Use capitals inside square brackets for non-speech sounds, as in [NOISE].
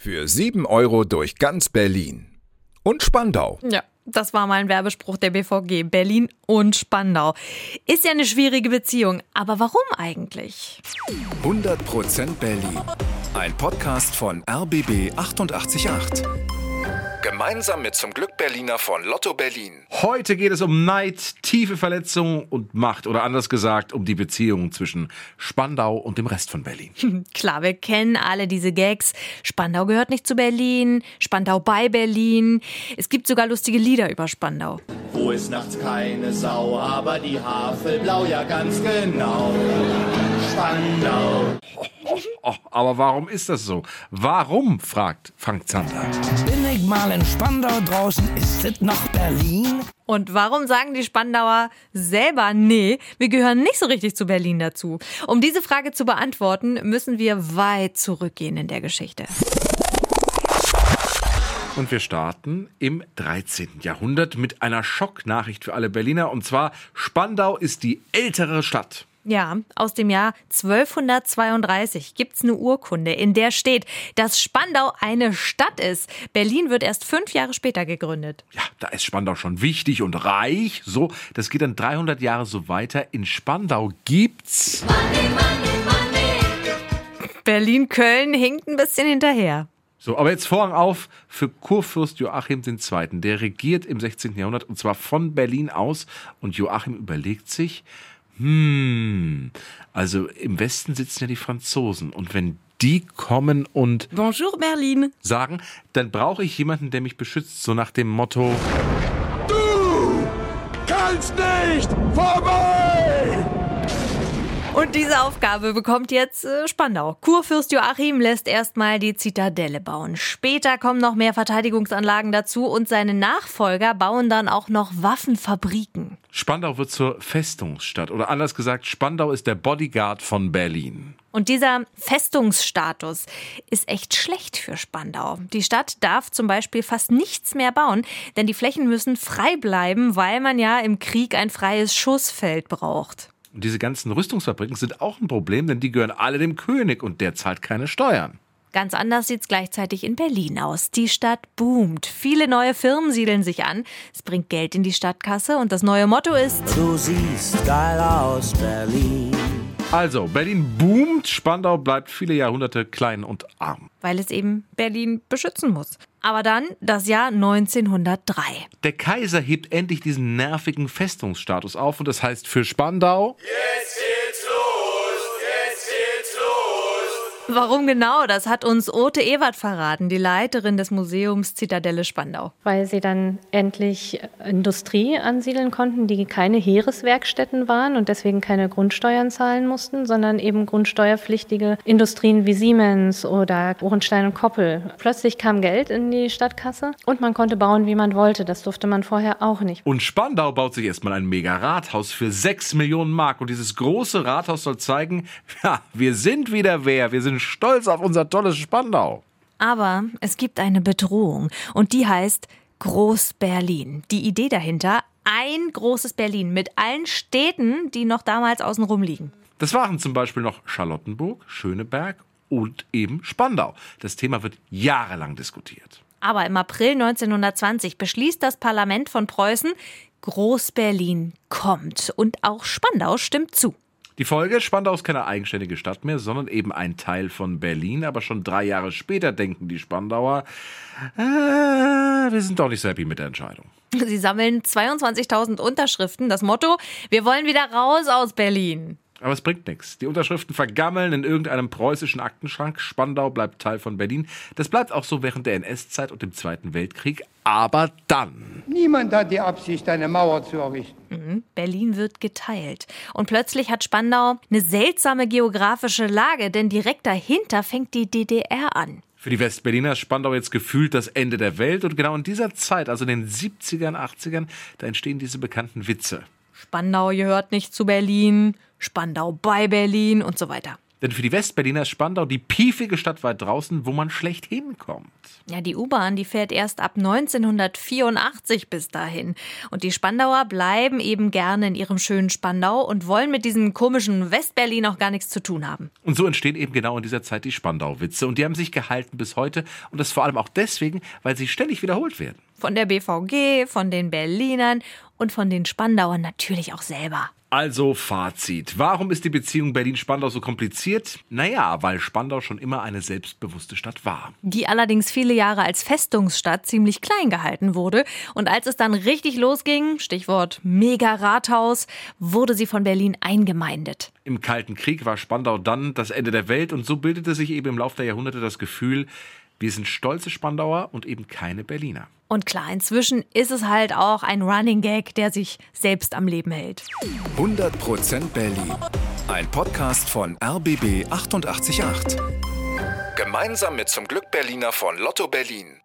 Für 7 Euro durch ganz Berlin. Und Spandau. Ja, das war mal ein Werbespruch der BVG. Berlin und Spandau. Ist ja eine schwierige Beziehung, aber warum eigentlich? 100% Berlin. Ein Podcast von RBB 888. Gemeinsam mit zum Glück Berliner von Lotto Berlin. Heute geht es um Neid, tiefe Verletzungen und Macht oder anders gesagt um die Beziehung zwischen Spandau und dem Rest von Berlin. [LAUGHS] Klar, wir kennen alle diese Gags. Spandau gehört nicht zu Berlin, Spandau bei Berlin. Es gibt sogar lustige Lieder über Spandau. Wo ist nachts keine Sau, aber die Havel blau ja ganz genau. Spandau. Oh, aber warum ist das so? Warum? fragt Frank Zander. Bin ich mal in Spandau draußen, ist es noch Berlin? Und warum sagen die Spandauer selber, nee, wir gehören nicht so richtig zu Berlin dazu? Um diese Frage zu beantworten, müssen wir weit zurückgehen in der Geschichte. Und wir starten im 13. Jahrhundert mit einer Schocknachricht für alle Berliner. Und zwar, Spandau ist die ältere Stadt. Ja, aus dem Jahr 1232 gibt's eine Urkunde, in der steht, dass Spandau eine Stadt ist. Berlin wird erst fünf Jahre später gegründet. Ja, da ist Spandau schon wichtig und reich. So, das geht dann 300 Jahre so weiter. In Spandau gibt's. Berlin-Köln hinkt ein bisschen hinterher. So, aber jetzt Vorhang auf für Kurfürst Joachim II. Der regiert im 16. Jahrhundert und zwar von Berlin aus. Und Joachim überlegt sich, hm, also im Westen sitzen ja die Franzosen. Und wenn die kommen und Bonjour Berlin. sagen, dann brauche ich jemanden, der mich beschützt. So nach dem Motto, Kannst nicht vorbei! Und diese Aufgabe bekommt jetzt äh, Spandau. Kurfürst Joachim lässt erstmal die Zitadelle bauen. Später kommen noch mehr Verteidigungsanlagen dazu und seine Nachfolger bauen dann auch noch Waffenfabriken. Spandau wird zur Festungsstadt. Oder anders gesagt, Spandau ist der Bodyguard von Berlin. Und dieser Festungsstatus ist echt schlecht für Spandau. Die Stadt darf zum Beispiel fast nichts mehr bauen, denn die Flächen müssen frei bleiben, weil man ja im Krieg ein freies Schussfeld braucht. Und diese ganzen Rüstungsfabriken sind auch ein Problem, denn die gehören alle dem König und der zahlt keine Steuern. Ganz anders sieht's gleichzeitig in Berlin aus. Die Stadt boomt. Viele neue Firmen siedeln sich an. Es bringt Geld in die Stadtkasse und das neue Motto ist Du siehst geil aus, Berlin. Also, Berlin boomt, Spandau bleibt viele Jahrhunderte klein und arm. weil es eben Berlin beschützen muss. Aber dann das Jahr 1903. Der Kaiser hebt endlich diesen nervigen Festungsstatus auf und das heißt für Spandau, Jetzt Warum genau? Das hat uns Ote Ewert verraten, die Leiterin des Museums Zitadelle Spandau. weil sie dann endlich Industrie ansiedeln konnten, die keine Heereswerkstätten waren und deswegen keine Grundsteuern zahlen mussten, sondern eben grundsteuerpflichtige Industrien wie Siemens oder Ohrenstein und Koppel. Plötzlich kam Geld in die Stadtkasse und man konnte bauen, wie man wollte. Das durfte man vorher auch nicht. Und Spandau baut sich erstmal ein mega Rathaus für 6 Millionen Mark. Und dieses große Rathaus soll zeigen, [LAUGHS] ja, wir sind wieder wer. Wir sind stolz auf unser tolles Spandau. Aber es gibt eine Bedrohung und die heißt Groß-Berlin. Die Idee dahinter, ein großes Berlin mit allen Städten, die noch damals außenrum liegen. Das waren zum Beispiel noch Charlottenburg, Schöneberg und eben Spandau. Das Thema wird jahrelang diskutiert. Aber im April 1920 beschließt das Parlament von Preußen, Groß-Berlin kommt und auch Spandau stimmt zu. Die Folge, Spandau ist keine eigenständige Stadt mehr, sondern eben ein Teil von Berlin. Aber schon drei Jahre später denken die Spandauer, äh, wir sind doch nicht so happy mit der Entscheidung. Sie sammeln 22.000 Unterschriften. Das Motto, wir wollen wieder raus aus Berlin. Aber es bringt nichts. Die Unterschriften vergammeln in irgendeinem preußischen Aktenschrank. Spandau bleibt Teil von Berlin. Das bleibt auch so während der NS-Zeit und dem Zweiten Weltkrieg. Aber dann. Niemand hat die Absicht, eine Mauer zu errichten. Berlin wird geteilt. Und plötzlich hat Spandau eine seltsame geografische Lage, denn direkt dahinter fängt die DDR an. Für die Westberliner ist Spandau jetzt gefühlt das Ende der Welt. Und genau in dieser Zeit, also in den 70ern, 80ern, da entstehen diese bekannten Witze. Spandau gehört nicht zu Berlin, Spandau bei Berlin und so weiter. Denn für die Westberliner ist Spandau die piefige Stadt weit draußen, wo man schlecht hinkommt. Ja, die U-Bahn, die fährt erst ab 1984 bis dahin. Und die Spandauer bleiben eben gerne in ihrem schönen Spandau und wollen mit diesem komischen Westberlin auch gar nichts zu tun haben. Und so entstehen eben genau in dieser Zeit die Spandau-Witze. Und die haben sich gehalten bis heute. Und das vor allem auch deswegen, weil sie ständig wiederholt werden. Von der BVG, von den Berlinern und von den Spandauern natürlich auch selber. Also Fazit. Warum ist die Beziehung Berlin-Spandau so kompliziert? Naja, weil Spandau schon immer eine selbstbewusste Stadt war. Die allerdings viele Jahre als Festungsstadt ziemlich klein gehalten wurde. Und als es dann richtig losging, Stichwort Mega-Rathaus, wurde sie von Berlin eingemeindet. Im Kalten Krieg war Spandau dann das Ende der Welt und so bildete sich eben im Laufe der Jahrhunderte das Gefühl, wir sind stolze Spandauer und eben keine Berliner. Und klar, inzwischen ist es halt auch ein Running Gag, der sich selbst am Leben hält. 100% Berlin. Ein Podcast von RBB 888. Gemeinsam mit zum Glück Berliner von Lotto Berlin.